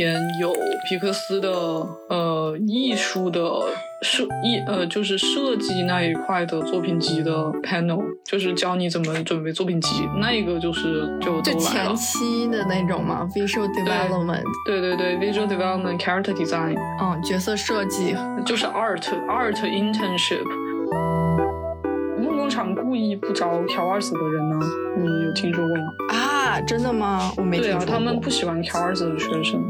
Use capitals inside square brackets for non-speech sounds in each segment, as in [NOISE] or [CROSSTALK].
天有皮克斯的呃艺术的设艺呃就是设计那一块的作品集的 panel，就是教你怎么准备作品集，那个就是就前。期的那种嘛，visual development，对对对，visual development、character design，嗯，角色设计，就是 art art internship。梦工厂故意不招调二子的人呢，你有听说过吗？啊，真的吗？我没听对啊，说过。他们不喜欢调二子的学生。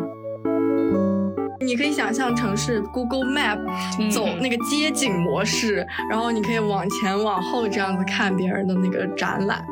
你可以想象成是 Google Map 嗯走那个街景模式，然后你可以往前往后这样子看别人的那个展览。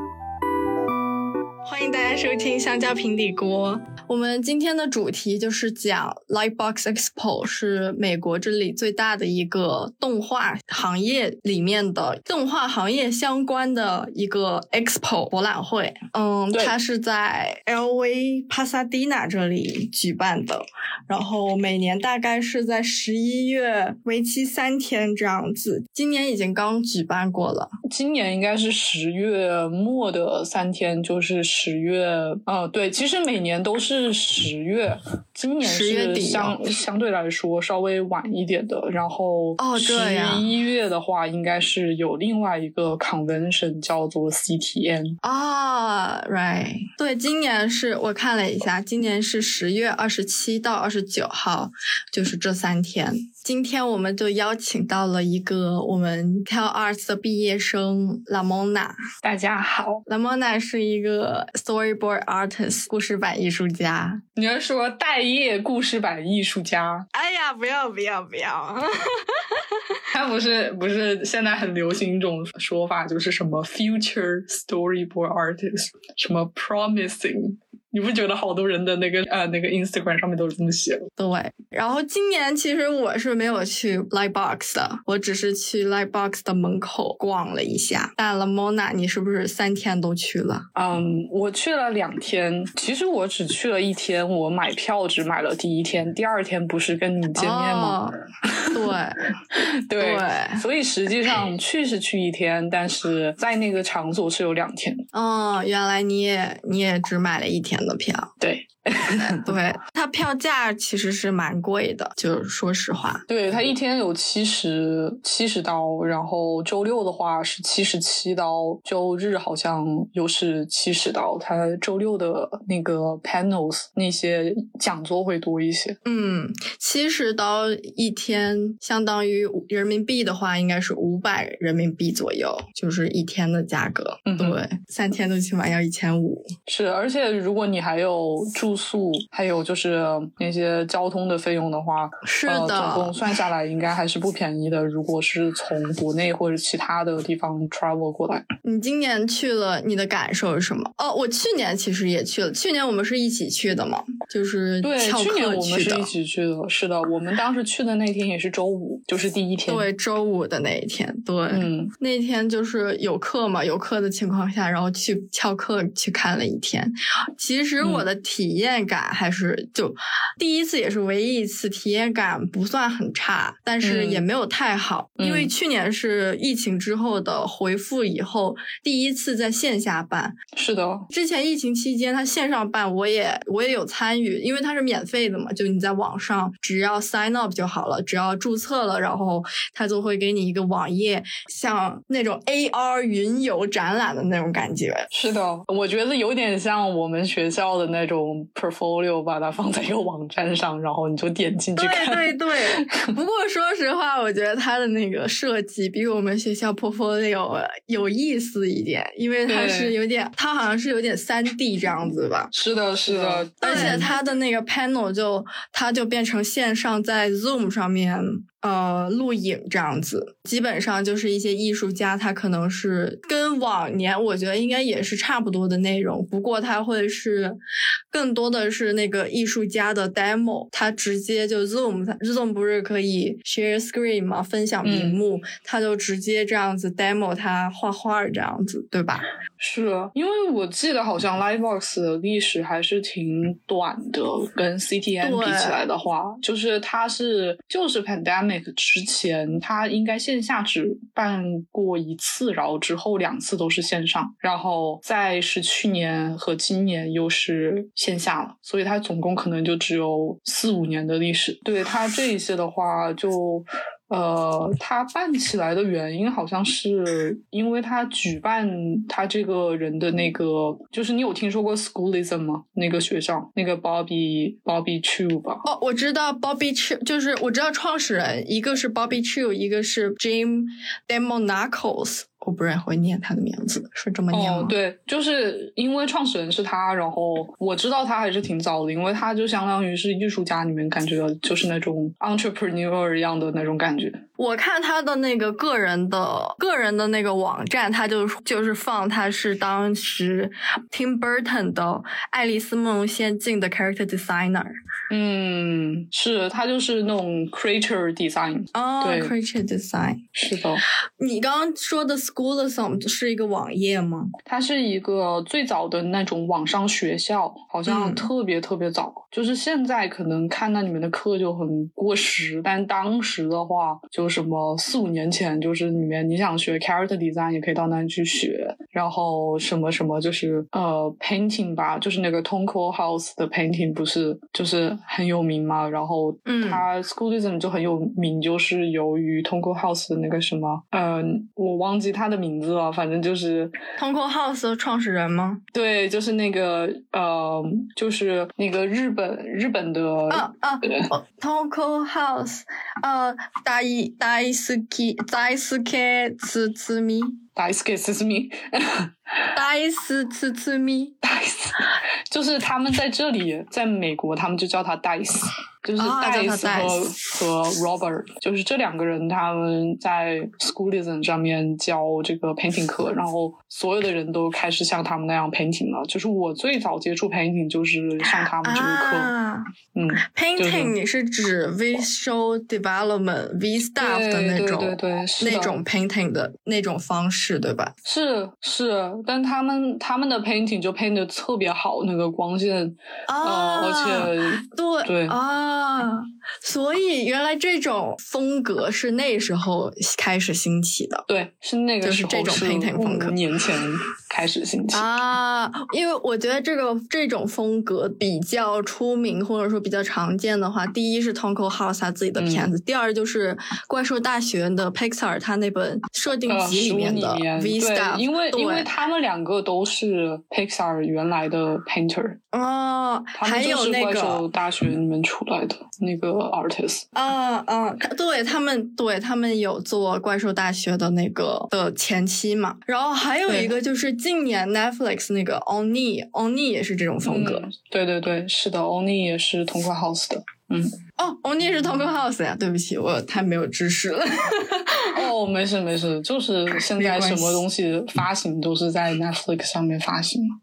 欢迎大家收听香蕉平底锅。我们今天的主题就是讲 Lightbox Expo 是美国这里最大的一个动画行业里面的动画行业相关的一个 Expo 博览会。嗯，它是在 LV 帕萨迪纳这里举办的，然后每年大概是在十一月，为期三天这样子。今年已经刚举办过了。今年应该是十月末的三天，就是十月，呃，对，其实每年都是是十月，今年10月是底相相对来说稍微晚一点的。然后哦十一月的话，应该是有另外一个 convention 叫做 CTN。啊、r i g h t 对，今年是我看了一下，今年是十月二十七到二十九号，就是这三天。今天我们就邀请到了一个我们 Tell Arts 的毕业生 Lamona。大家好，Lamona 是一个 storyboard artist，故事版艺术家。你要说待业故事版艺术家，哎呀，不要不要不要！[LAUGHS] 他不是不是现在很流行一种说法，就是什么 future storyboard artist，什么 promising。你不觉得好多人的那个呃那个 Instagram 上面都是这么写的？对，然后今年其实我是没有去 Lightbox 的，我只是去 Lightbox 的门口逛了一下。但 Lamona，你是不是三天都去了？嗯，我去了两天，其实我只去了一天，我买票只买了第一天，第二天不是跟你见面吗？哦、[LAUGHS] 对对对所以实际上去是去一天，但是在那个场所是有两天。哦，原来你也你也只买了一天的票。对，[LAUGHS] 对，它票价其实是蛮贵的，就是说实话。对，它一天有七十七十刀，然后周六的话是七十七刀，周日好像又是七十刀。它周六的那个 panels 那些讲座会多一些。嗯，七十刀一天，相当于人民币的话，应该是五百人民币左右，就是一天的价格。嗯对，三天都起码要一千五。是，而且如果你还有住宿，还有就是那些交通的费用的话，是呃，的总共算下来应该还是不便宜的。如果是从国内或者其他的地方 travel 过来，你今年去了，你的感受是什么？哦，我去年其实也去了，去年我们是一起去的嘛，就是对，去年我们是一。起去的，是的，我们当时去的那天也是周五，就是第一天。对，周五的那一天，对，嗯，那天就是有课嘛，有课的情况下，然后去翘课去看了一天。其实我的体验感还是就、第一次也是唯一一次，体验感不算很差，但是嗯。也没有太好，嗯因为去年是疫情之后的回复以后，第一次在线下办。是的，之前疫情期间，他线上办，我也我也有参与，因为它是免费的嘛，就你在网上只要 sign up 就好了，只要注册了，然后他就会给你一个网页，像那种 AR 云游展览的那种感觉。是的，我觉得有点像我们学校的那种 portfolio，把它放在一个网站上，然后你就点进去对看。对对。对，[LAUGHS] 不过说实话，我觉得它的那个设计比我们学校 portfolio 有意思一点，因为它是有点，它好像是有点三 D 这样子吧。是的，是的，而且嗯它的那个 panel 就它就变成线上在 Zoom 上面呃录影这样子，基本上就是一些艺术家，他可能是跟往年我觉得应该也是差不多的内容，不过他会是更多的是那个艺术家的 demo，他直接就 Zoom，它 Zoom 不是可以 share screen 吗？分享屏幕，他就直接这样子 demo 他画画这样子，对吧？是的，因为我记得好像 Livebox 的历史还是挺短的，跟 CTN 比起来的话，就是它是就是 pandemic 之前，他应该线下只办过一次，然后之后两次都是线上，然后再是去年和今年又是线下了，所以他总共可能就只有四五年的历史。对他这一些的话，就。呃，他办起来的原因好像是因为他举办他这个人的那个，就是你有听说过 Schoolism 吗？那个学校，那个 Bobby Bobby Chu 吧？哦，我知道 Bobby Chu，就是我知道创始人，一个是 Bobby Chu，一个是 Jim Demonacos。我不认会念他的名字，是这么念吗？对，就是因为创始人是他，然后我知道他还是挺早的，因为他就相当于是艺术家里面感觉就是那种 entrepreneur 一样的那种感觉。我看他的那个个人的个人的那个网站，他就就是放他是当时 Tim Burton 的《爱丽丝梦游仙境》的 character designer。嗯，是它就是那种 creature design。哦，对，creature design。是的，你刚刚说的 Schoolism 是一个网页吗？它是一个最早的那种网上学校，好像嗯特别特别早。就是现在可能看那里面的课就很过时，但当时的话，就什么四五年前，就是里面你想学 character design 也可以到那里去学，然后什么什么就是呃 painting 吧，就是那个 Tonko House 的 painting 不是就是很有名嘛，然后嗯它 Schoolism 就很有名，就是由于 Tonko House 的那个什么，嗯、我忘记他的名字了，反正就是。Tonko House 的创始人吗？对，就是那个呃，就是那个日本日本的，啊啊哦，[LAUGHS] Tonko House，呃，大一大一斯 K 大一斯 K 次次米，大 s k s me，大一斯次次米，大 s [LAUGHS] 就是他们在这里，在美国，他们就叫他 Dice，就是啊叫他 Dice 和、和 Robert，就是这两个人，他们在 Schoolism 上面教这个 painting 课，然后所有的人都开始像他们那样 painting 了。就是我最早接触 painting 就是上他们这个课，啊嗯，，painting 你是指 visual development v staff 的那种对对对对是那种 painting 的那种方式，对吧？是是，但他们他们的 painting 就 paint 的特别好，那个光线，啊呃，而且对对啊，[LAUGHS] 所以原来这种风格是那时候开始兴起的。对，是那个就是这种 painting 风格。五年前开始兴起。啊。因为我觉得这个这种风格比较出名，或者说比较常见的话，第一是 Tonko House 他自己的片子，第二就是怪兽大学的 Pixar 他那本设定呃，集里面的 V 对，staff，因为因为他们两个都是 Pixar 原来的 painter，哦，还有那个是怪兽大学里面出来的那个 artist。啊啊，他对他们，对他们有做怪兽大学的那个的前期嘛，然后还有一个就是近年 Netflix 那个 Oni，Oni 也是这种风格。嗯对对对，是的，Oni 也是同款 house 的。嗯，哦，Oni 是 Tonko House 呀，对不起，我太没有知识了。[LAUGHS] 哦，没事没事，就是现在什么东西发行都是在 Netflix 上面发行嘛。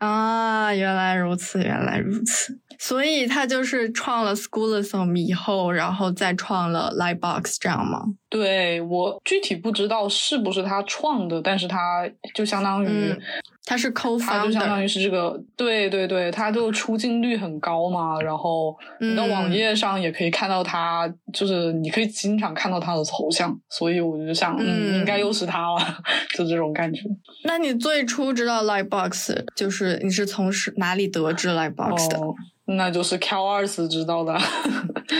啊，原来如此，原来如此。所以他就是创了 Schoolism 以后，然后再创了 Lightbox 这样吗？对我具体不知道是不是他创的，但是他就相当于、嗯他是他就相当 co-founder。于是这个，对对对，他就出镜率很高嘛，然后你的嗯网页上也可以看到他，就是你可以经常看到他的头像，所以我就想，嗯，嗯应该又是他了，[LAUGHS] 就这种感觉。那你最初知道 Lightbox，就是你是从是哪里得知 Lightbox 的？哦，那就是 Q 二四知道的，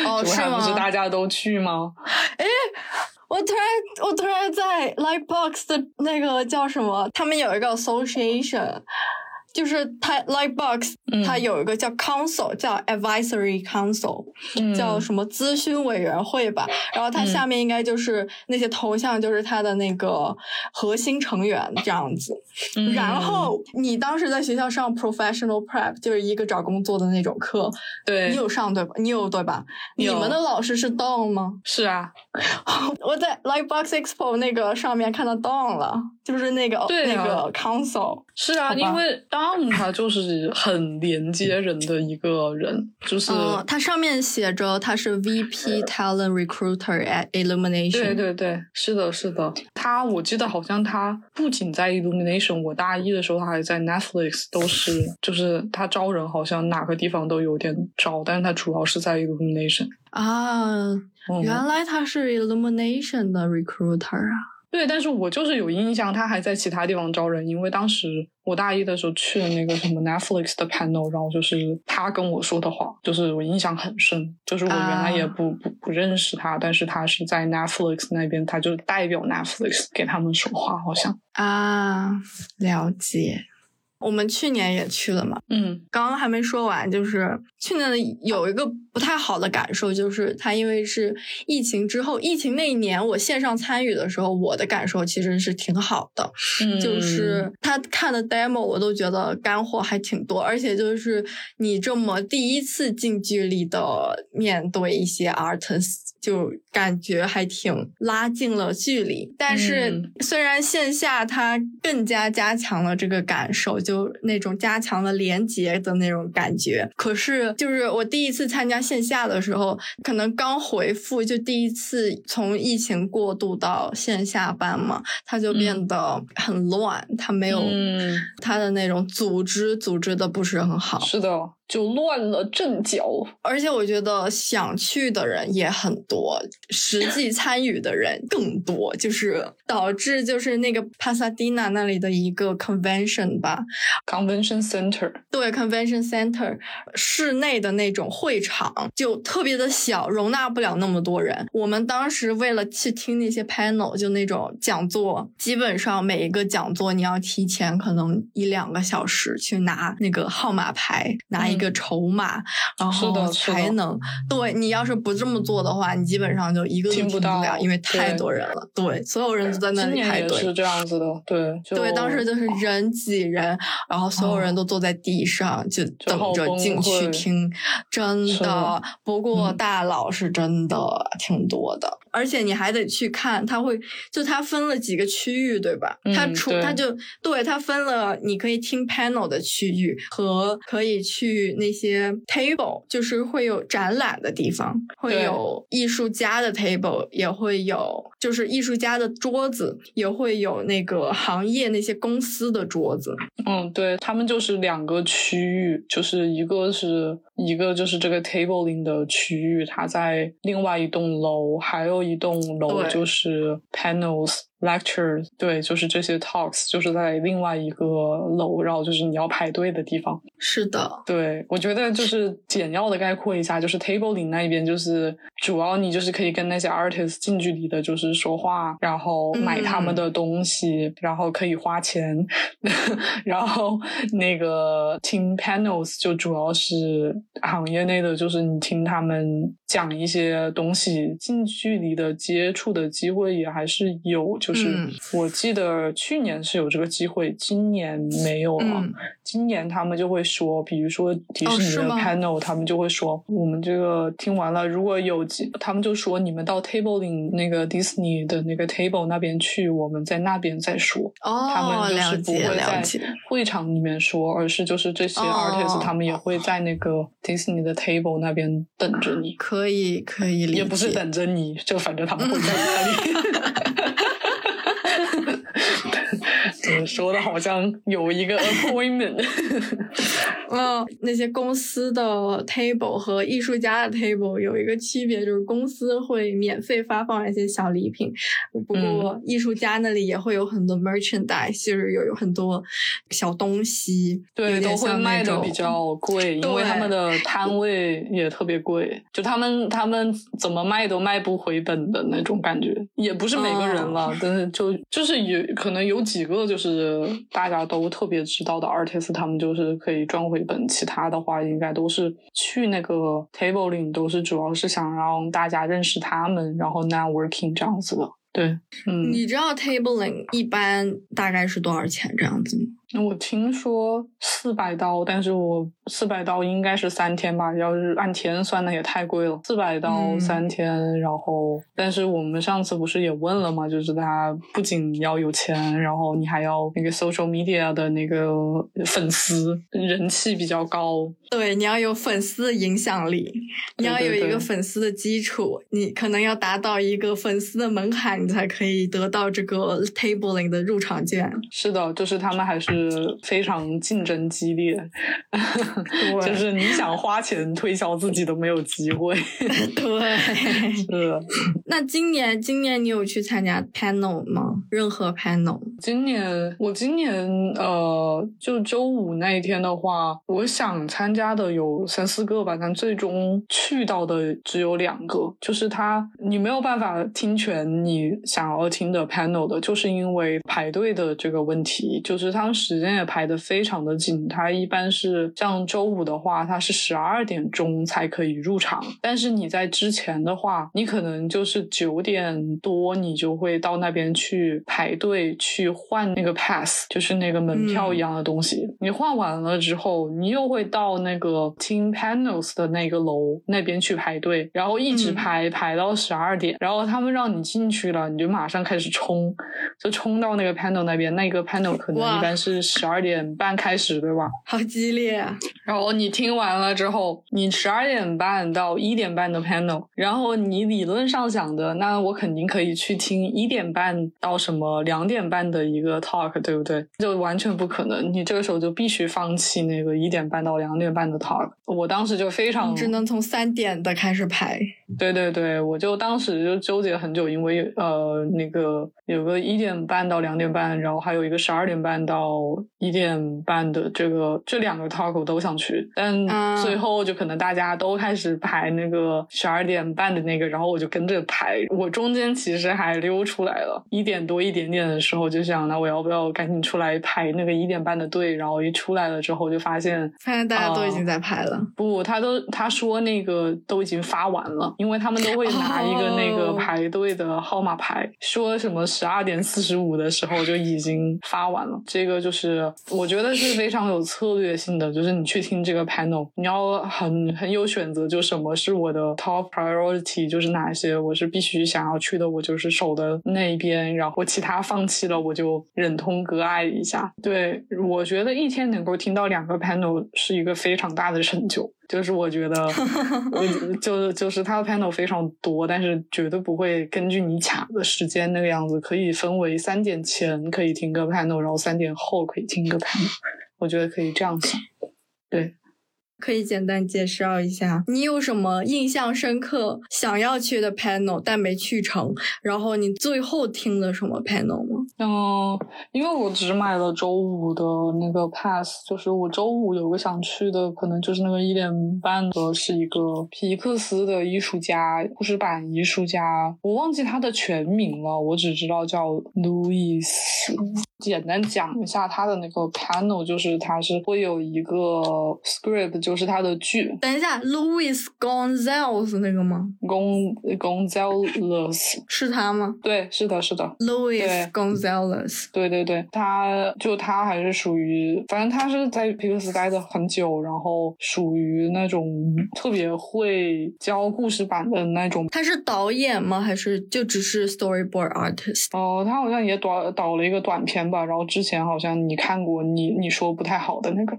哦 [LAUGHS] 这是还不是大家都去吗？我突然，我突然在 Lightbox 的那个叫什么？他们有一个 association，就是它 Lightbox，、嗯它有一个叫 council，叫 advisory council，、嗯叫什么咨询委员会吧。然后它嗯下面应该就是那些头像，就是它的那个核心成员这样子。嗯然后你当时在学校上 professional prep，就是一个找工作的那种课，对你，有上对吧？你有对吧？你们的老师是 Don 吗？是啊，[LAUGHS] 我在 Lightbox Expo 那个上面看到 Don 了，就是那个对啊那个 Council。是啊，因为当 Tom 他就是很连接人的一个人，就是它上面写着他是 VP Talent Recruiter at Illumination。对对对，是的，是的。他我记得好像他不仅在 Illumination，我大一的时候他还在 Netflix，都是就是他招人好像哪个地方都有点招，但是他主要是在 Illumination。啊，原来他是 Illumination 的 recruiter 啊。对，但是我就是有印象，他还在其他地方招人，因为当时我大一的时候去了那个什么 Netflix 的 panel，然后就是他跟我说的话，就是我印象很深，就是我原来也不不不认识他，但是他是在 Netflix 那边，他就代表 Netflix 给他们说话，好像啊，了解。我们去年也去了嘛，嗯，刚刚还没说完，就是去年的有一个不太好的感受，就是它因为是疫情之后，疫情那一年我线上参与的时候，我的感受其实是挺好的，就是他看的 demo 我都觉得干货还挺多，而且就是你这么第一次近距离的面对一些 artists。就感觉还挺拉近了距离，但是虽然线下它更加加强了这个感受，就那种加强了连接的那种感觉。可是就是我第一次参加线下的时候，可能刚回复，就第一次从疫情过渡到线下班嘛，它就变得很乱，它没有它的那种组织组织的不是很好。是的。就乱了阵脚，而且我觉得想去的人也很多，实际 [LAUGHS] 参与的人更多，就是导致就是那个帕萨蒂娜那里的一个 convention 吧，convention center，对，convention center 室内的那种会场就特别的小，容纳不了那么多人。我们当时为了去听那些 panel，就那种讲座，基本上每一个讲座你要提前可能一两个小时去拿那个号码牌，拿一。一个筹码，然后才能对你要是不这么做的话，你基本上就一个都听不了，因为太多人了。对，所有人都在那里排队。是这样子的，对对，当时就是人挤人，然后所有人都坐在地上，就等着进去听。真的，不过大佬是真的挺多的，而且你还得去看，他会就他分了几个区域，对吧？他出他就对他分了，你可以听 panel 的区域和可以去。那些 table 就是会有展览的地方，会有艺术家的 table，也会有就是艺术家的桌子，也会有那个行业那些公司的桌子。嗯，对他们就是两个区域，就是一个是一个就是这个 tabling 的区域，它在另外一栋楼，还有一栋楼就是 panels。Lectures，对，就是这些 talks，就是在另外一个楼，然后就是你要排队的地方。是的，对，我觉得就是简要的概括一下，就是 tabling 那一边，就是主要你就是可以跟那些 artists 近距离的，就是说话，然后买他们的东西，然后可以花钱，[LAUGHS] 然后那个听 panels 就主要是行业内的，就是你听他们讲一些东西，近距离的接触的机会也还是有。就是我记得去年是有这个机会，今年没有了。今年他们就会说，比如说迪士尼的 panel，他们就会说，我们这个听完了，如果有机，他们就说你们到 tabling 那个迪士尼的那个 table 那边去，我们在那边再说。哦，他们就是不会在会场里面说，而是就是这些 artists 他们也会在那个迪士尼的 table 那边等着你。可以，可以理解。也不是等着你，就反正他们会在那里。[LAUGHS] 说的好像有一个 appointment。嗯，[LAUGHS] 那些公司的 table 和艺术家的 table 有一个区别，就是公司会免费发放一些小礼品，不过艺术家那里也会有很多 merchandise，就是有有很多小东西，对，都会卖的比较贵，因为他们的摊位也特别贵，就他们他们怎么卖都卖不回本的那种感觉，也不是每个人了，但是就就是有可能有几个就是大家都特别知道的 artist，他们就是可以赚回。本其他的话，应该都是去那个 tabling，都是主要是想让大家认识他们，然后 networking 这样子的。对，嗯，你知道 tabling 一般大概是多少钱这样子吗？那我听说四百刀，但是我四百刀应该是三天吧？要是按天算，那也太贵了。四百刀三天，然后，但是我们上次不是也问了嘛？就是他不仅要有钱，然后你还要那个 social media 的那个粉丝人气比较高。对，你要有粉丝的影响力，你要有一个粉丝的基础，你可能要达到一个粉丝的门槛，你才可以得到这个 tabling 的入场券。是的，就是他们还是。非常竞争激烈，[LAUGHS] 就是你想花钱推销自己都没有机会。对，[LAUGHS] 是。那今年，今年你有去参加 panel 吗？任何 panel？今年，我今年呃，就周五那一天的话，我想参加的有三四个吧，但最终去到的只有两个。就是他，你没有办法听全你想要听的 panel 的，就是因为排队的这个问题，就是他们时间也排得非常的紧。它一般是像周五的话，它是十二点钟才可以入场，但是你在之前的话，你可能就是九点多，你就会到那边去排队去换那个 pass，就是那个门票一样的东西。你换完了之后，你又会到那个听 panels 的那个楼那边去排队，然后一直排排到十二点，然后他们让你进去了，你就马上开始冲，就冲到那个 panel 那边，那个 panel 可能一般是十二点半开始，对吧？好激烈啊！[LAUGHS] 然后你听完了之后，你十二点半到一点半的 panel，然后你理论上想的，那我肯定可以去听一点半到什么两点半的一个 talk，对不对？就完全不可能，你这个时候就必须放弃那个一点半到两点半的 talk。我当时就非常只能从三点的开始排。对对对，我就当时就纠结很久，因为呃那个有个一点半到两点半，然后还有一个十二点半到一点半的这个这两个 talk 我都想去，但最后就可能大家都开始排那个十二点半的那个，然后我就跟着排。我中间其实还溜出来了，一点多一点点的时候就想，那我要不要赶紧出来排那个一点半的队？然后一出来了之后就发现，发现大家都已经在排了。不，他都他说那个都已经发完了。因为他们都会拿一个那个排队的号码牌，说什么十二点四十五的时候就已经发完了。这个就是我觉得是非常有策略性的，就是你去听这个 panel，你要很很有选择，就什么是我的 top priority，就是哪些我是必须想要去的，我就是守的那一边，然后其他放弃了，我就忍痛割爱一下。对我觉得一天能够听到两个 panel 是一个非常大的成就。就是我觉得，[LAUGHS] 就就是它的 panel 非常多，但是绝对不会根据你卡的时间那个样子，可以分为三点前可以听个 panel，然后三点后可以听个 panel，我觉得可以这样想，对。可以简单介绍一下，你有什么印象深刻、想要去的 panel 但没去成，然后你最后听了什么 panel 吗？嗯，因为我只买了周五的那个 pass，就是我周五有个想去的，可能就是那个一点半的，是一个皮克斯的艺术家，故事版艺术家，我忘记他的全名了，我只知道叫路易斯。简单讲一下他的那个 panel，就是他是会有一个 script。就是他的剧。等一下，Louis Gonzalez 那个吗？Gon Gonzalez 是他吗？对，是的，是的。Louis Gonzalez，对对对，他就他还是属于，反正他是在皮克斯待的很久，然后属于那种特别会教故事版的那种。他是导演吗？还是就只是 storyboard artist？哦，他好像也导导了一个短片吧。然后之前好像你看过，你你说不太好的那个，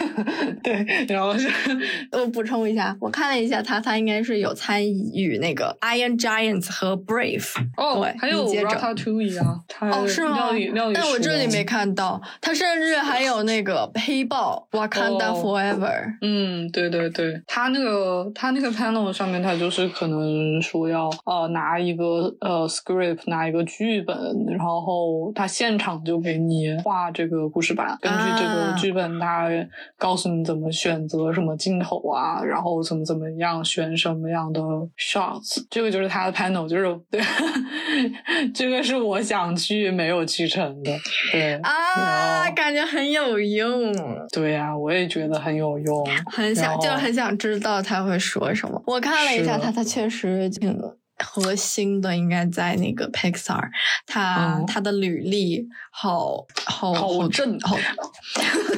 [LAUGHS] 对。我 [LAUGHS] 补充一下，我看了一下他，他应该是有参与那个 Iron Giants 和 Brave。哦，对，还有 Ratatouille 啊，哦是吗？但我这里没看到，他甚至还有那个黑豹 Wakanda Forever。嗯，对对对，他那个他那个 panel 上面，他就是可能说要呃拿一个呃 script，拿一个剧本，然后他现场就给你画这个故事版，根据这个剧本，他告诉你怎么选。选择什么镜头啊，然后怎么怎么样选什么样的 shots，这个就是他的 panel，就是对，[LAUGHS] 这个是我想去没有去成的，对啊，感觉很有用，对呀，我也觉得很有用，很想就很想知道他会说什么。我看了一下他，他确实挺。核心的应该在那个 Pixar，他他的履历好好好正，好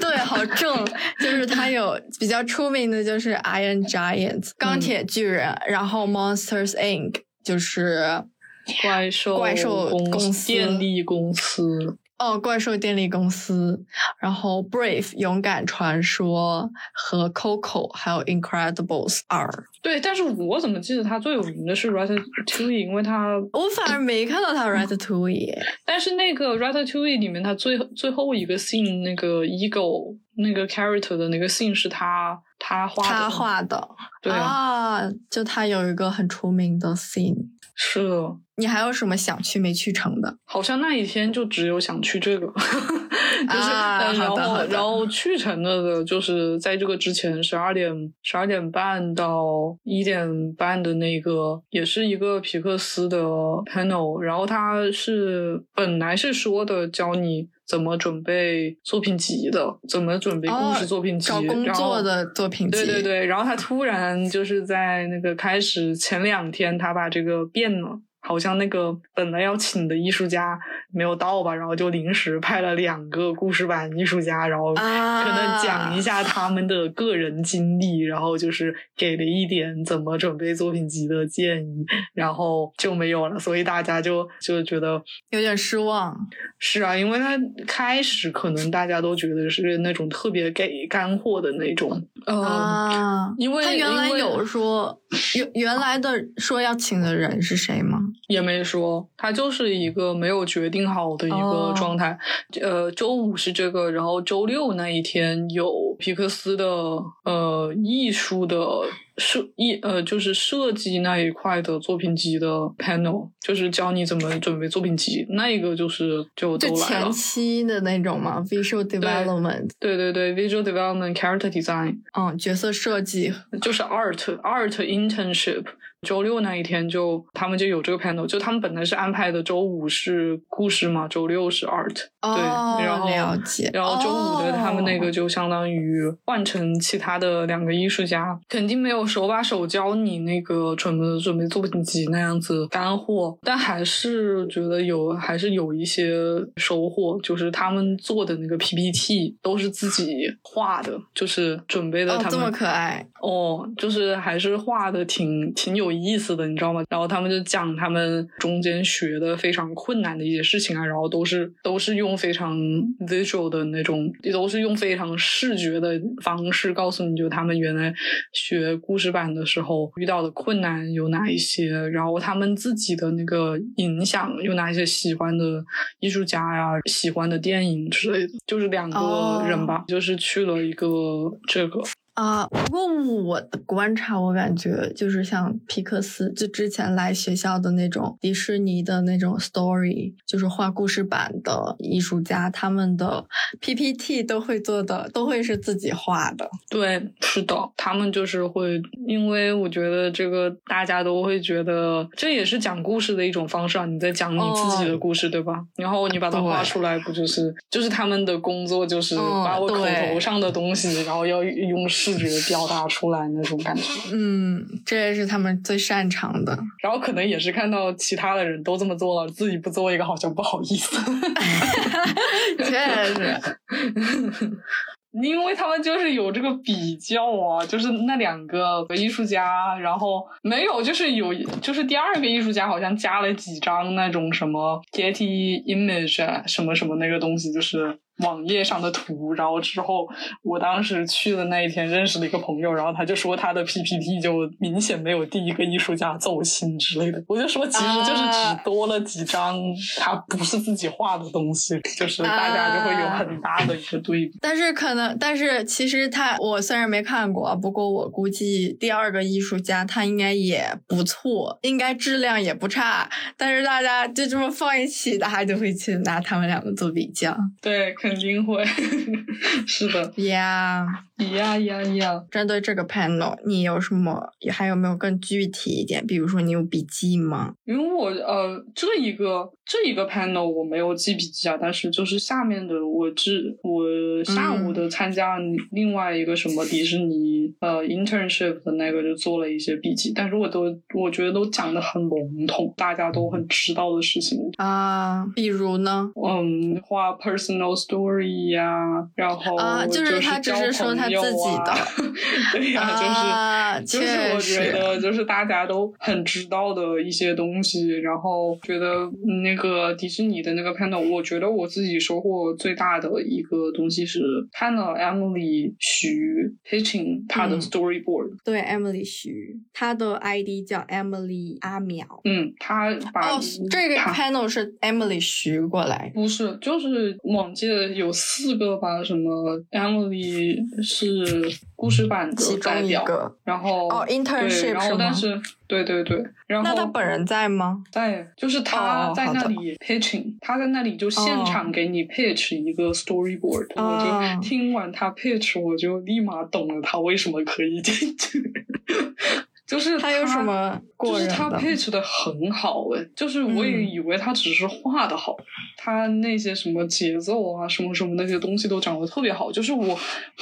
对，好正，就是他有比较出名的就是 Iron Giant 钢铁巨人，然后 Monsters Inc. 就是怪兽怪兽公司电力公司。哦，怪兽电力公司，然后 Brave 勇敢传说和 Coco，还有 Incredibles 二。对，但是我怎么记得他最有名的是 Ratatouille，因为他我反而没看到他 Ratatouille。但是那个 Ratatouille 里面，他最最后一个 scene 那个 ego 那个 character 的那个 scene 是他他画的。他画的。对啊，就他有一个很出名的 scene。是。你还有什么想去没去成的？好像那一天就只有想去这个，[LAUGHS] 就是然后然后去成了的，就是在这个之前十二点十二点半到一点半的那个，也是一个皮克斯的 panel，然后他是本来是说的教你怎么准备作品集的，怎么准备故事作品集，找工作的作品集，对对对，然后他突然就是在那个开始前两天，他把这个变了。好像那个本来要请的艺术家没有到吧，然后就临时派了两个故事版艺术家，然后可能讲一下他们的个人经历，然后就是给了一点怎么准备作品集的建议，然后就没有了，所以大家就就觉得有点失望。是啊，因为他开始可能大家都觉得是那种特别给干货的那种啊，因为他原来有说原原来的说要请的人是谁吗？也没说，他就是一个没有决定好的一个状态。呃，周五是这个，然后周六那一天有皮克斯的呃艺术的设艺呃就是设计那一块的作品集的 panel，就是教你怎么准备作品集。那一个就是就都。前期的那种嘛，visual development。对对对，visual development character design。嗯，角色设计就是 art art internship。周六那一天就他们就有这个 panel，就他们本来是安排的周五是故事嘛，周六是 art，对，然后了解，然后周五的他们那个就相当于换成其他的两个艺术家，肯定没有手把手教你那个准备准备作品集那样子干货，但还是觉得有还是有一些收获，就是他们做的那个 PPT 都是自己画的，就是准备的他们这么可爱哦，就是还是画的挺挺有。有意思的，你知道吗？然后他们就讲他们中间学的非常困难的一些事情啊，然后都是都是用非常 visual 的那种，也都是用非常视觉的方式告诉你，就他们原来学故事版的时候遇到的困难有哪一些，然后他们自己的那个影响有哪一些，喜欢的艺术家呀，喜欢的电影之类的，就是两个人吧，就是去了一个这个。啊，不过我的观察，我感觉就是像皮克斯，就之前来学校的那种迪士尼的那种 story，就是画故事版的艺术家，他们的 PPT 都会做的，都会是自己画的。对，是的，他们就是会，因为我觉得这个大家都会觉得这也是讲故事的一种方式啊，你在讲你自己的故事，对吧？然后你把它画出来，不就是就是他们的工作，就是把我口头上的东西，然后要用视。视觉表达出来那种感觉，[LAUGHS] 嗯，这也是他们最擅长的。然后可能也是看到其他的人都这么做了，自己不做一个好像不好意思。[LAUGHS] 确实，[LAUGHS] 因为他们就是有这个比较啊，就是那两个艺术家，然后没有，就是有，就是第二个艺术家好像加了几张那种什么 Getty Image 啊，什么什么那个东西，就是。网页上的图，然后之后我当时去的那一天认识了一个朋友，然后他就说他的 PPT 就明显没有第一个艺术家走心之类的。我就说其实就是只多了几张他不是自己画的东西，就是大家就会有很大的一个对比。但是可能，但是其实他我虽然没看过，不过我估计第二个艺术家他应该也不错，应该质量也不差。但是大家就这么放一起，大家就会去拿他们两个做比较。对。肯定会，[LAUGHS] 是的。呀。呀呀呀！针对这个 panel，你有什么？还有没有更具体一点？比如说，你有笔记吗？因为我呃，这一个这一个 panel 我没有记笔记啊，但是就是下面的我只我下午的参加另外一个什么迪士尼呃 internship 的那个就做了一些笔记，但是我都我觉得都讲的很笼统，大家都很知道的事情啊。比如呢？嗯，画 personal story 呀，然后啊，就是他只是说他自己的，[LAUGHS] 对呀，就是就是我觉得就是大家都很知道的一些东西，然后觉得那个迪士尼的那个 panel，我觉得我自己收获最大的一个东西是看了 Emily 徐 pitching 他的 storyboard，对 Emily 徐，他的 ID 叫 Emily 阿苗，嗯，他把哦，这个 panel 是 Emily 徐过来，不是，就是往届有四个吧，什么 Emily 是故事版的代表，然后哦 internship 然后但是对对对，然后那他本人在吗？在，就是他在那里 pitching，他在那里就现场给你 pitch 一个 storyboard，我就听完他 pitch，我就立马懂了他为什么可以进去。就是他有什么过人？就是他 pitch 的很好哎，就是我也以为他只是画的好，他那些什么节奏啊，什么什么那些东西都掌握特别好。就是我，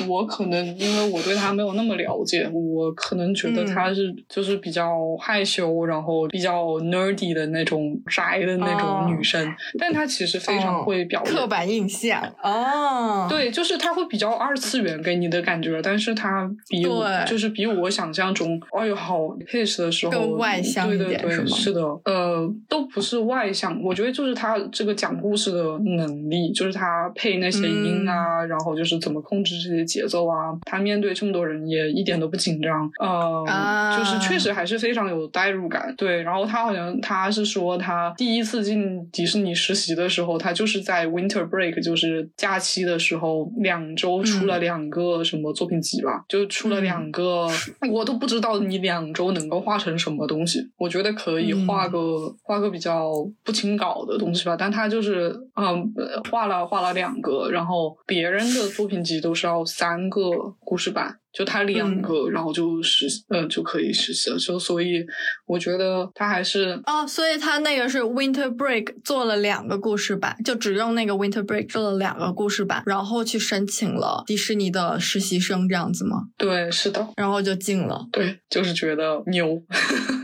我可能因为我对他没有那么了解，我可能觉得他是就是比较害羞，然后比较 nerdy 的那种宅的那种女生，但他其实非常会表演。刻板印象哦，对，就是他会比较二次元给你的感觉，但是他比就是比我想象中，哎呦好。配饰的时候更外向一点，是是的，呃，都不是外向，我觉得就是他这个讲故事的能力，就是他配那些音啊，然后就是怎么控制这些节奏啊，他面对这么多人也一点都不紧张，呃，就是确实还是非常有代入感。对，然后他好像他是说他第一次进迪士尼实习的时候，他就是在 Winter Break，就是假期的时候，两周出了两个什么作品集吧，就出了两个，我都不知道你两。周能够画成什么东西？我觉得可以画个画个比较不清稿的东西吧。但他就是嗯，画了画了两个，然后别人的作品集都是要三个故事版。就他两个，然后就实呃就可以实习了，就所以我觉得他还是哦，所以他那个是 Winter Break 做了两个故事版，就只用那个 Winter Break 做了两个故事版，然后去申请了迪士尼的实习生这样子吗？对，是的，然后就进了。对，就是觉得牛。[LAUGHS]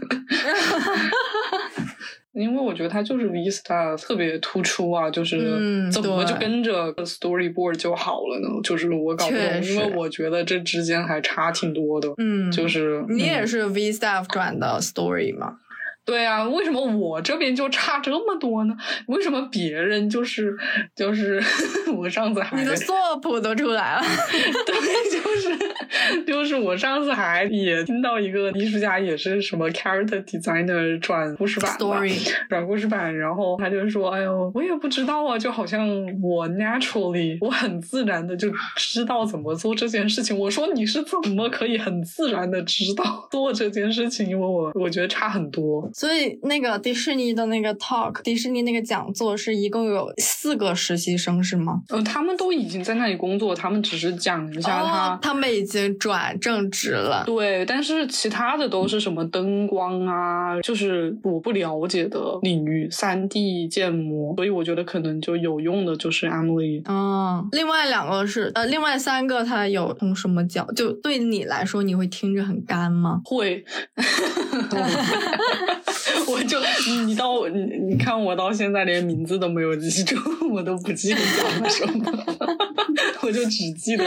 因为我觉得他就是 Vista 特别突出啊，就是怎么就跟着 Storyboard 就好了呢？就是我搞不懂，因为我觉得这之间还差挺多的。嗯，就是你也是 Vista 转的 Story 吗？对啊，为什么我这边就差这么多呢？为什么别人就是就是 [LAUGHS] 我上次还你的 SOP 都出来了？[LAUGHS] 对，就是 [LAUGHS] 就是我上次还也听到一个艺术家也是什么 character designer 转故事版 [LAUGHS] 转故事版，然后他就说：“哎呦，我也不知道啊，就好像我 naturally 我很自然的就知道怎么做这件事情。”我说：“你是怎么可以很自然的知道 [LAUGHS] 做这件事情？因为我我觉得差很多。”所以那个迪士尼的那个 talk，迪士尼那个讲座是一共有四个实习生是吗？呃，他们都已经在那里工作，他们只是讲一下他，他们已经转正职了。对，但是其他的都是什么灯光啊，就是我不了解的领域，三 D 建模。所以我觉得可能就有用的就是 Emily。嗯，另外两个是呃，另外三个他有从什么角？就对你来说，你会听着很干吗？会。[LAUGHS] 我就你到你你看我到现在连名字都没有记住，我都不记得讲什么，[LAUGHS] 我就只记得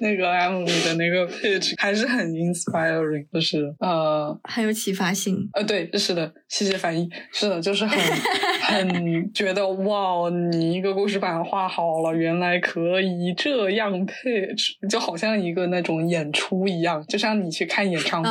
那个 Emily 的那个 pitch [LAUGHS] 还是很 inspiring，就是呃很有启发性。呃，对，是的，谢谢翻译，是的，就是很很 [LAUGHS] 觉得哇，你一个故事板画好了，原来可以这样 pitch，就好像一个那种演出一样，就像你去看演唱会，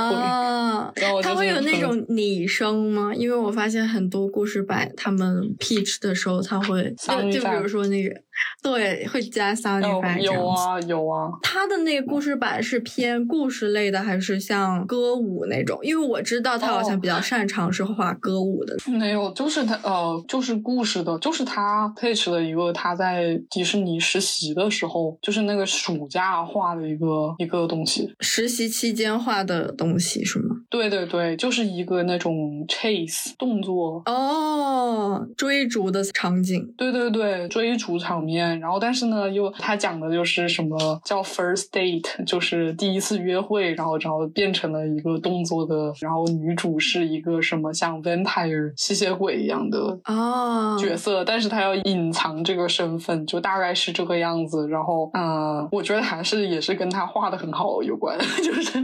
然后他会有那种拟声。吗？因为我发现很多故事板他们 pitch 的时候，他会就就比如说那个 [LAUGHS] 对会加 sound effect 有啊有啊。他的那个故事版是偏故事类的，还是像歌舞那种？因为我知道他好像比较擅长是画歌舞的。没有，就是他呃，就是故事的，就是他 pitch 了一个他在迪士尼实习的时候，就是那个暑假画的一个一个东西。实习期间画的东西是吗？对对对，就是一个那种 chase 动作哦，追逐的场景。对对对，追逐场面。然后，但是呢，又他讲的就是什么叫 first date，就是第一次约会，然后然后变成了一个动作的，然后女主是一个什么像 vampire 吸血鬼一样的啊角色，但是他要隐藏这个身份，就大概是这个样子。然后，嗯，我觉得还是也是跟他画的很好有关，[LAUGHS] 就是 [LAUGHS]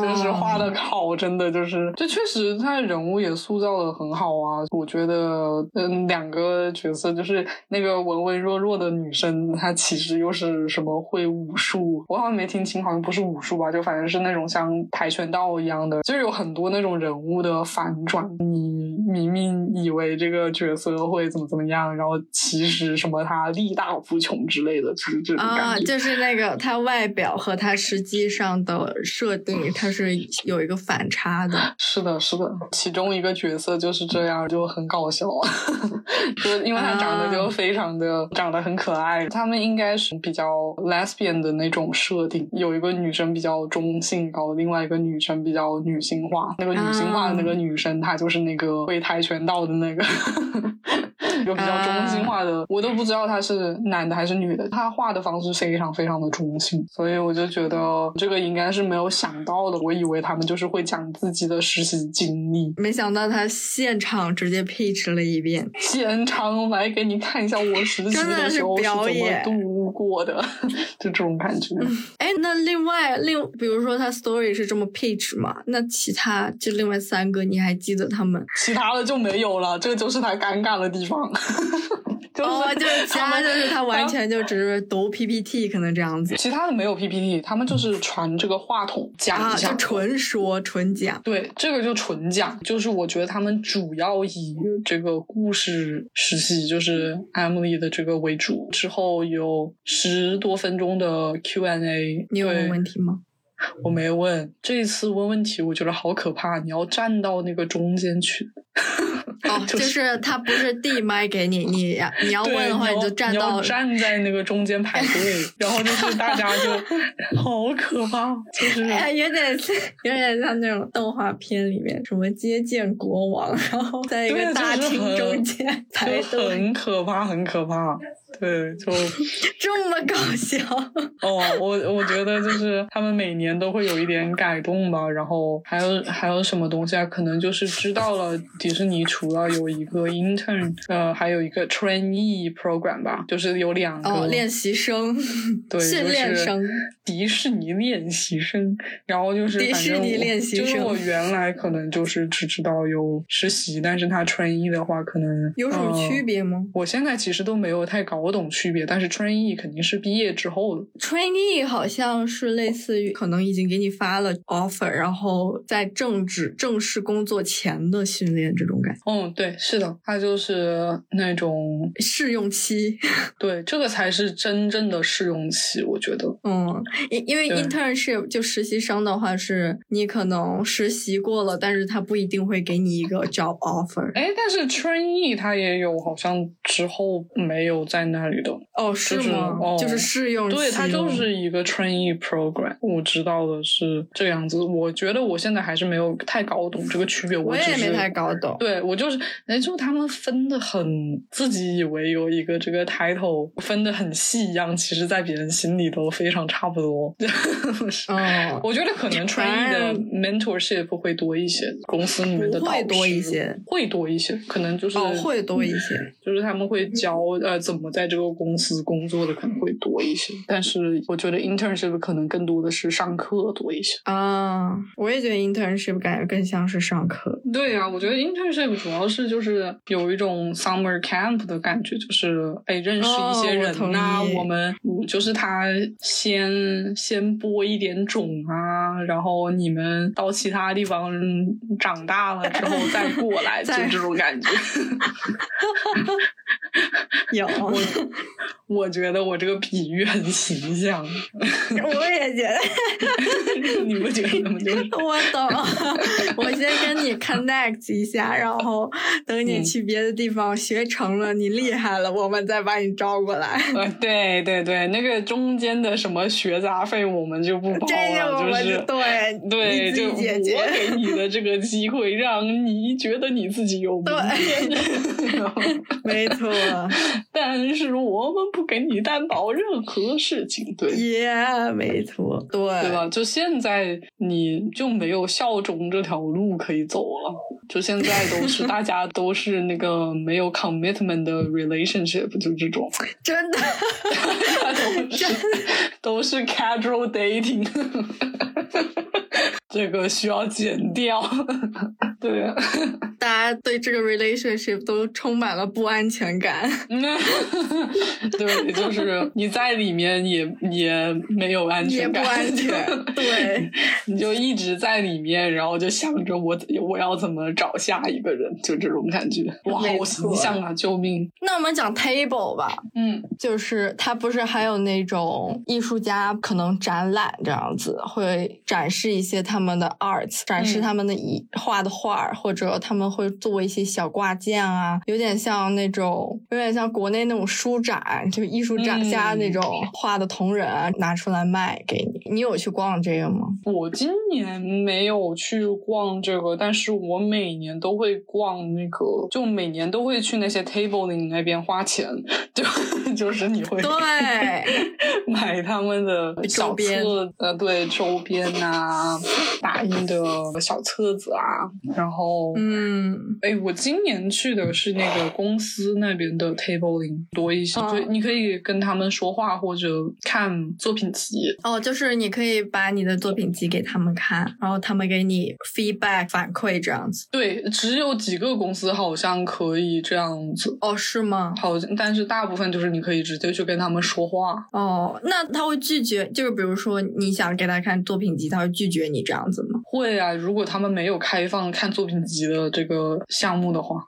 就是画的好，真的就是，这确实他的人物也塑造的很好啊。我觉得，嗯，两个角色就是那个文文弱弱的女生，她其实又是什么会武术？我好像没听清，好像不是武术吧？就反正是那种像跆拳道一样的，就有很多那种人物的反转。你明明以为这个角色会怎么怎么样，然后其实什么他力大无穷之类的，就是这种感觉。就是那个他外表和他实际上的设定，他是有一个反差的。是的，是的，其中一个角色就是这样，就很搞笑，[LAUGHS] 就因为他长得就非常的长得很可爱。他们应该是比较 lesbian 的那种设定，有一个女生比较中性，然后另外一个女生比较女性化。那个女性化的那个女生，她就是那个会跆拳道的那个。就比较中心化的，我都不知道他是男的还是女的。他画的方式非常非常的中性，所以我就觉得这个应该是没有想到的。我以为他们就是会讲自己的实习经历，没想到他现场直接 pitch 了一遍。[LAUGHS] 现场来给你看一下我实习的时候是怎么度过的，[LAUGHS] 就这种感觉。哎，那另外另比如说他 story 是这么 pitch 嘛？那其他就另外三个你还记得他们？其他的就没有了，这就是他尴尬的地方。[LAUGHS] 哦，就是其他就是他完全就只是读 PPT，可能这样子。其他的没有 PPT，他们就是传这个话筒讲一下，就纯说纯讲。对，这个就纯讲。就是我觉得他们主要以这个故事实习，就是 Emily 的这个为主。之后有十多分钟的 Q&A，你有问问题吗？我没问。这一次问问题，我觉得好可怕。你要站到那个中间去。哦，[LAUGHS] 就是他不是递麦给你，你你要问的话，你就站到站在那个中间排队，[LAUGHS] 然后就是大家就好可怕，就是 [LAUGHS] 有点有点像那种动画片里面什么接见国王，然后在一个大厅中间排队，很可怕，很可怕。对，就 [LAUGHS] 这么搞笑哦！我我觉得就是他们每年都会有一点改动吧，然后还有还有什么东西啊？可能就是知道了迪士尼除了有一个 intern，呃，还有一个 trainee program 吧，就是有两个练习生，对，[LAUGHS] 训练生，迪士尼练习生。然后就是迪士尼练习生，就是我原来可能就是只知道有实习，但是他 trainee 的话，可能有什么区别吗？我现在其实都没有太搞。我懂区别，但是 trainee 肯定是毕业之后的。trainee 好像是类似于可能已经给你发了 offer，然后在正职正式工作前的训练这种感觉。嗯，对，是的，它就是那种试用期。对，这个才是真正的试用期，我觉得。嗯，因因为 internship 就实习生的话，是你可能实习过了，但是他不一定会给你一个 job offer。哎，但是 trainee 他也有，好像之后没有在。那里的哦，是吗？哦，就是试用，对，它就是一个 trainee program。我知道的是这样子。我觉得我现在还是没有太搞懂这个区别。我也没太搞懂。对，我就是，哎，就他们分的很，自己以为有一个这个 title 分的很细一样，其实在别人心里都非常差不多。[LAUGHS] 哦，我觉得可能 trainee 的 mentorship 会多一些，公司里面的会多一些，会多一些，可能就是会多一些，就是他们会教呃怎么在。这个公司工作的可能会多一些，但是我觉得 internship 可能更多的是上课多一些。啊，我也觉得 internship 感觉更像是上课。对呀、我觉得 internship 主要是就是有一种 summer camp 的感觉，就是哎认识一些人呐、哦我们嗯就是他先先播一点种啊，然后你们到其他地方长大了之后再过来，[LAUGHS] 就这种感觉。有，我 [LAUGHS] 我觉得我这个比喻很形象，[LAUGHS] 我也觉得。[LAUGHS] 你不觉得吗？就是我懂，我先跟你 connect 一下，然后等你嗯去别的地方学成了，你厉害了，我们再把你招过来。呃，对对对，那个中间的什么学杂费我们就不包这个了，我们就是对对，就。我给你的这个机会，让你觉得你自己有明天。没错，但是我们不给你担保任何事情，对。耶、没错，对，对吧？就现在你就没有效忠这条路可以走了，就现在都是 [LAUGHS] 大家都是那个没有 commitment 的 relationship，就这种，[LAUGHS] 真的，都是都是 casual dating，[LAUGHS] 这个需要剪掉。对啊，[LAUGHS] 大家对这个 relationship 都充满了不安全感。[LAUGHS] 对，就是你在里面也也没有安也不全感，安全，[LAUGHS] 对，你就一直在里面，然后就想着我我要怎么找下一个人，就这种感觉。哇，好形象啊！救命！那我们讲 table 吧，嗯就是它不是还有那种艺术家可能展览这样子，会展示一些他们的 arts，展示嗯他们的一画的画，或者他们会做一些小挂件啊，有点像那种，有点像国内那种书展，就艺术展家嗯那种画的同人啊，拿出来卖给你。你有去逛这个吗？我今年没有去逛这个，但是我每年都会逛那个，就每年都会去那些 tabling 那边花钱，就就是你会对，[LAUGHS] 买他们的小册，呃，对，周边啊，打印的小册子啊，然后，嗯，哎，我今年去的是那个公司那边的 tabling 多一些，嗯对，你可以跟他们说话或者看作品集，哦，就是你可以把你的作品集给他们看，然后他们给你 feedback 反馈这样子。对，只有几个公司好像可以这样子。哦，是吗？好，但是大部分就是你可以直接去跟他们说话。哦，那他会拒绝，就是比如说你想给他看作品集，他会拒绝你这样子吗？会啊，如果他们没有开放看作品集的这个项目的话，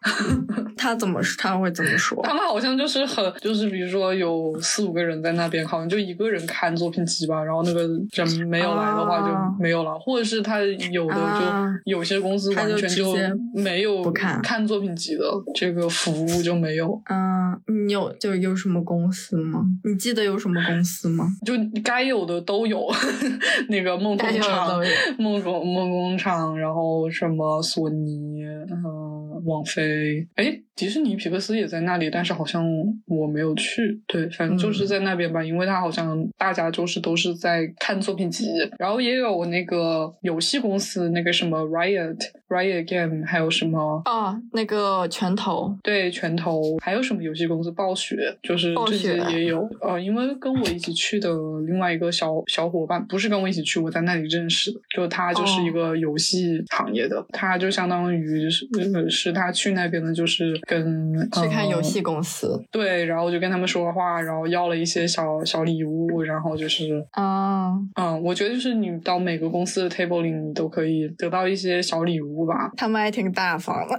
他怎么他会怎么说？他们好像就是很，就是比如说有四五个人在那边，好像就一个人看作品集吧，然后那个人没有来的话就啊没有了，或者是他有的啊。就有些公司完全就没有看。看作品集的这个服务就没有，嗯，你有就有什么公司吗？你记得有什么公司吗？就该有的都有，[LAUGHS] 那个梦工厂梦工梦工厂，然后什么索尼，嗯、网飞，哎，迪士尼皮克斯也在那里，但是好像我没有去。对，反正就是嗯。在那边吧，因为它好像大家就是都是在看作品集，然后也有那个游戏公司，那个什么 Riot Riot Game，还有什么。啊，那个拳头。对，拳头还有什么游戏公司？暴雪，就是暴这些雪也有。呃，因为跟我一起去的另外一个小小伙伴，不是跟我一起去，我在那里认识的，就他就是一哦个游戏行业的，他就相当于是呃是他去那边的，就是跟去看游呃戏公司对，然后就跟他们说话，然后要了一些小小礼物，然后就是啊，嗯，我觉得就是你到每个公司的 table 里，你都可以得到一些小礼物吧。他们还挺大方的。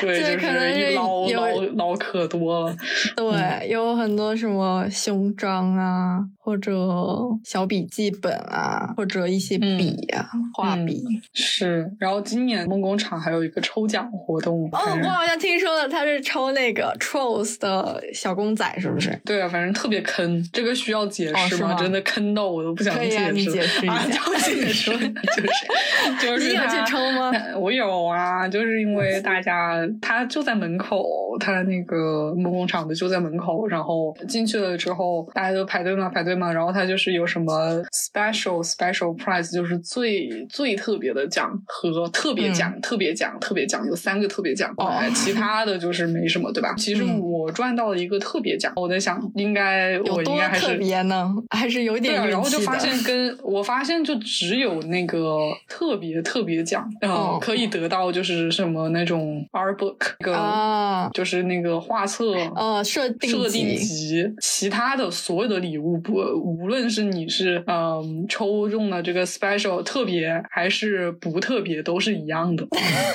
对，[LAUGHS] 可能是一捞有捞捞可多了。对，有很多什么胸章啊，或者小笔记本啊，或者一些笔啊，画嗯笔。是，然后今年梦工厂还有一个抽奖活动。哦，我好像听说了，他是抽那个 Trolls 的小公仔，是不是？对啊，反正特别坑，这个需要解释吗？哦吗真的坑到我都不想解释。你解释一啊，下就解释，[LAUGHS] 就是就是你有去他抽吗？[LAUGHS] 我有啊，就是因为为大家他就在门口，他那个梦工厂的就在门口，然后进去了之后，大家都排队嘛，排队嘛，然后他就是有什么 special special prize，就是最最特别的奖和特别奖、特别奖、特别奖，有三个特别奖，哦其他的就是没什么，对吧？其实嗯我赚到了一个特别奖，我在想，应该我应该还是特别呢？[LAUGHS] 还是有对啊，点然后就。发现跟我发现就只有那个特别特别奖，呃，哦可以得到就是什么那种 art book，那个、啊，就是那个画册。呃，设定设定集集，其他的所有的礼物不，无论是你是嗯抽中了这个 special 特别还是不特别，都是一样的，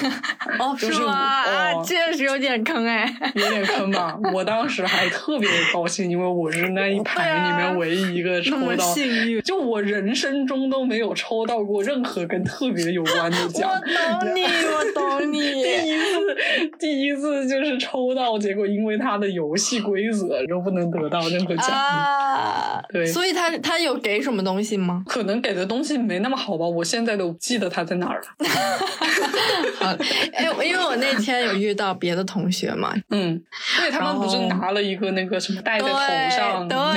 [LAUGHS] 哦，就是吗？确实有点坑哎。有点坑吧？[LAUGHS] 我当时还特别高兴，因为我是那一排里面唯一一个抽到幸运，就我人生中都没有抽到过任何跟特别有关的奖。我懂你，[LAUGHS] 我懂你。第一次，第一次就是抽到，结果因为他的游戏规则就不能得到任何奖。啊，对所以他他有给什么东西吗？[LAUGHS] 可能给的东西没那么好吧，我现在都不记得他在哪儿了。哎，因为我那天有遇到别的同学嘛，嗯，对他们不是拿了一个那个什么戴在头上对那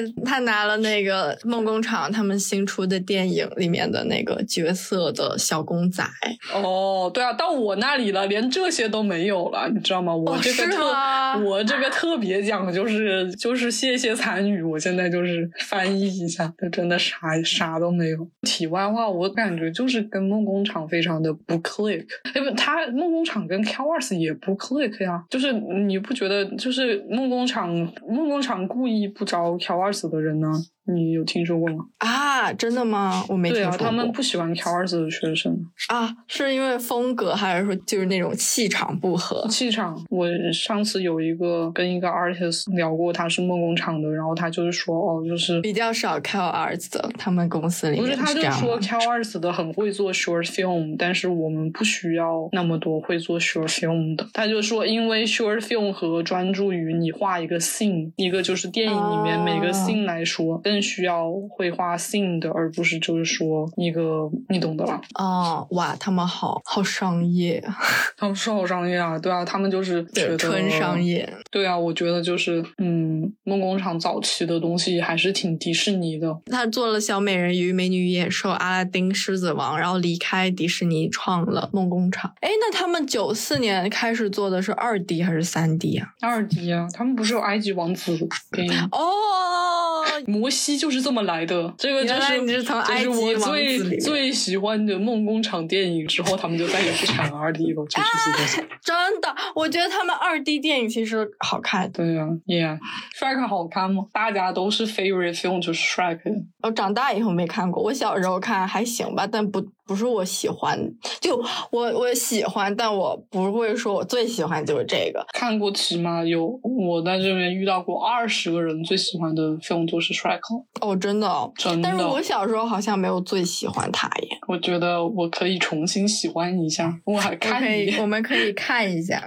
个，对，他拿了那个梦工厂他们新出的电影里面的那个角色的小公仔，哦，对啊，到我那里了，连这些都没有了，你知道吗？我这个特，吗我这个特别奖就是就是谢谢参与，我现在就是翻译一下，就真的啥啥都没有。题外话，我感觉就是跟梦工厂非常的不 click，哎不，他梦工厂跟 Cowars 也不 click 呀，就是你不觉得就是梦工厂梦工厂故意不招 Cowars 的人呢？你有听说过吗？啊，真的吗？我没听对啊。他们不喜欢 Cowars 的学生。啊，是因为风格，还是说就是那种气场不合？气场，我上次有一个跟一个 artist 聊过，他是梦工厂的，然后他就是说，哦，就是比较少 Cal Arts 的，他们公司里不是，他就说这样吗 Cal Arts 的很会做 short film，但是我们不需要那么多会做 short film 的。他就说，因为 short film 和专注于你画一个 scene，一个就是电影里面每个哦 scene 来说，更需要会画 scene 的，而不是就是说一个你懂的啦。哦，哇，他们好好商业，啊 [LAUGHS] 他们是好商业啊，对啊，他们就是觉，得纯商业。对啊，我觉得就是，嗯，梦工厂早期的东西还是挺迪士尼的。他做了小美人鱼、美女与野兽、阿拉丁、狮子王，然后离开迪士尼，创了梦工厂。哎，那他们九四年开始做的是二 D 还是三 D 啊？二 D 啊，他们不是有埃及王子电影？哦，摩西就是这么来的，这个就原来你是从我最最喜欢的梦工厂电影。之后他们就再也不产二 D 了，[LAUGHS] 就是这个。真的，我觉得他们二 D 电影其实好看。对啊，Yeah，Shrek 好看吗？大家都是 favorite film 就是 Shrek。我长大以后没看过，我小时候看还行吧，但不不是我喜欢。就我我喜欢，但我不会说我最喜欢就是这个。看过起码有我在这边遇到过二十个人最喜欢的 film 就是 Shrek，哦，真的哦。真的。但是我小时候好像没有最喜欢他耶。我觉得我可以重新喜欢一下，我还可以，一我们可以看一下。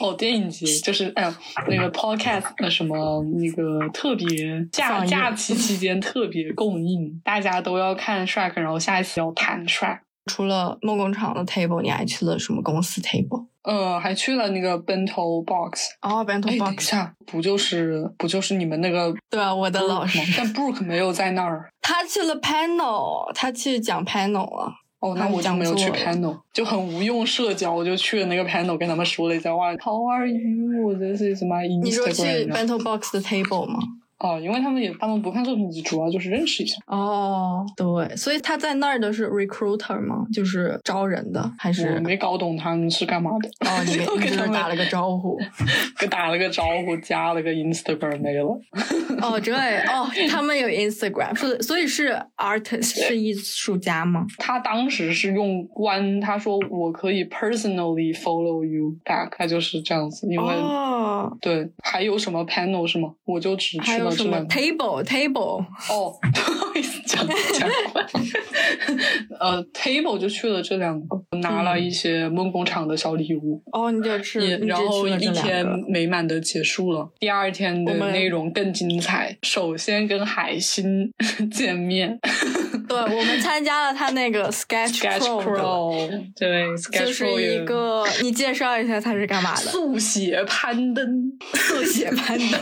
哦，电影节就是哎呀，那个 podcast 的什么那个特别假假期期间特别供应，大家都要看 Shrek，然后下一期要谈 Shrek。除了梦工厂的 table，你还去了什么公司 table？呃，还去了那个 Bento Box。哦，Bento 哎，等一 Box，下，不就是不就是你们那个 [LAUGHS] 对啊，我的老吗师，但 Brooke 没有在那儿。他去了 panel，他去讲 panel 了。哦，那我就没有去 panel，就很无用社交，我就去了那个 panel，跟他们说了一下话，How are you？这是什么？你说去 b a n t l e box 的 table 吗？哦，因为他们也他们不看作品集，主要就是认识一下。哦，对，所以他在那儿的是 recruiter 吗？就是招人的，还是我？没搞懂他们是干嘛的。哦，你 [LAUGHS] 没我你给他们打了个招呼。[LAUGHS] 给打了个招呼，加了个 Instagram 没了。哦，对哦，他们有 Instagram，是所以是 artist 是艺术家吗？他当时是用关，他说我可以 personally follow you back，他就是这样子，因为、哦，对，还有什么 panel 是吗？我就只还有什么 table table？哦，不好意思，讲讲关。[LAUGHS] 呃，table 就去了这两个，拿了一些梦工厂的小礼物。哦，你就吃，然后一天美满的结束了。第二天的内容更精彩。首先跟海星见面，[LAUGHS] 对，我们参加了他那个 Sketch Pro，对，就是一个，你介绍一下他是干嘛的？速写攀登，速写班的，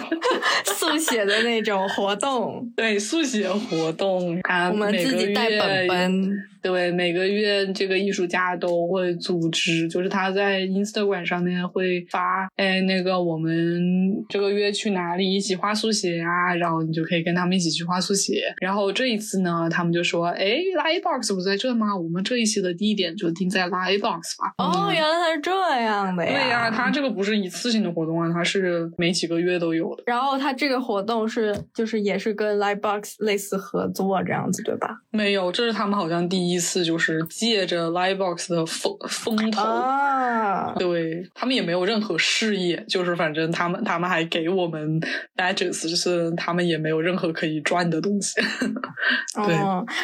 速写的那种活动。对，速写活动，我们自己带本本。对，每个月这个艺术家都会组织，就是他在 Instagram 上面会发，哎，那个我们这个月去哪里一起画速写啊？然后你就可以跟他们一起去画速写。然后这一次呢，他们就说，哎，Lightbox 不在这吗？我们这一期的地点就定在 Lightbox 吧。哦，原来他是这样的呀。对呀，他这个不是一次性的活动啊，他是每几个月都有的。然后他这个活动是，就是也是跟 Lightbox 类似合作这样子，对吧？没有，这是他们好像第一。第一次就是借着 Livebox 的风风头，对他们也没有任何事业，就是反正他们他们还给我们 badges，就是他们也没有任何可以赚的东西。[LAUGHS] 对，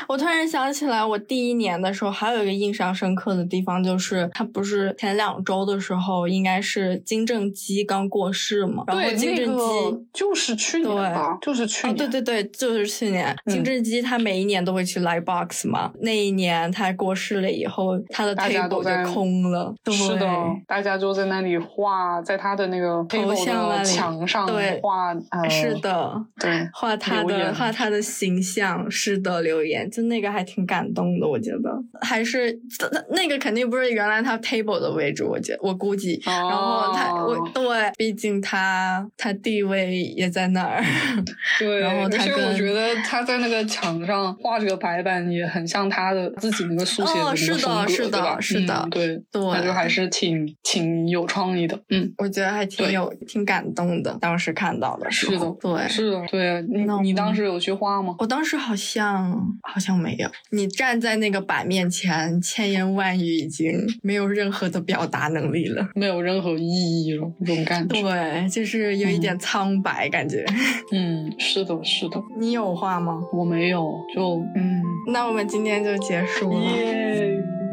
我突然想起来，我第一年的时候还有一个印象深刻的地方，就是他不是前两周的时候，应该是金正基刚过世嘛？然后金正基就是去年吧，就是去年，对对对，就是去年。金正基他每一年都会去 Livebox 嘛，那一。年他过世了以后，他的 table 就空了。是的，大家就在那里画，在他的那个头像的墙上画。是的，对，画他的画他的形象。是的，留言就那个还挺感动的，我觉得还是那个肯定不是原来他 table 的位置，我觉我估计。然后他我对，毕竟他他地位也在那儿。对，[LAUGHS] 然后他我觉得他在那个墙上画这个白板也很像他的。自己那个速写的那个风格，对吧？是的，对对，那就还是挺挺有创意的。嗯，我觉得还挺有挺感动的。当时看到的是的，对，是的，对。你你当时有去画吗？我当时好像好像没有。你站在那个板面前，千言万语已经没有任何的表达能力了，没有任何意义了，这种感觉。对，就是有一点苍白感觉。[LAUGHS] 嗯，是的，是的。你有画吗？我没有，就嗯。那我们今天就结结束了。[LAUGHS]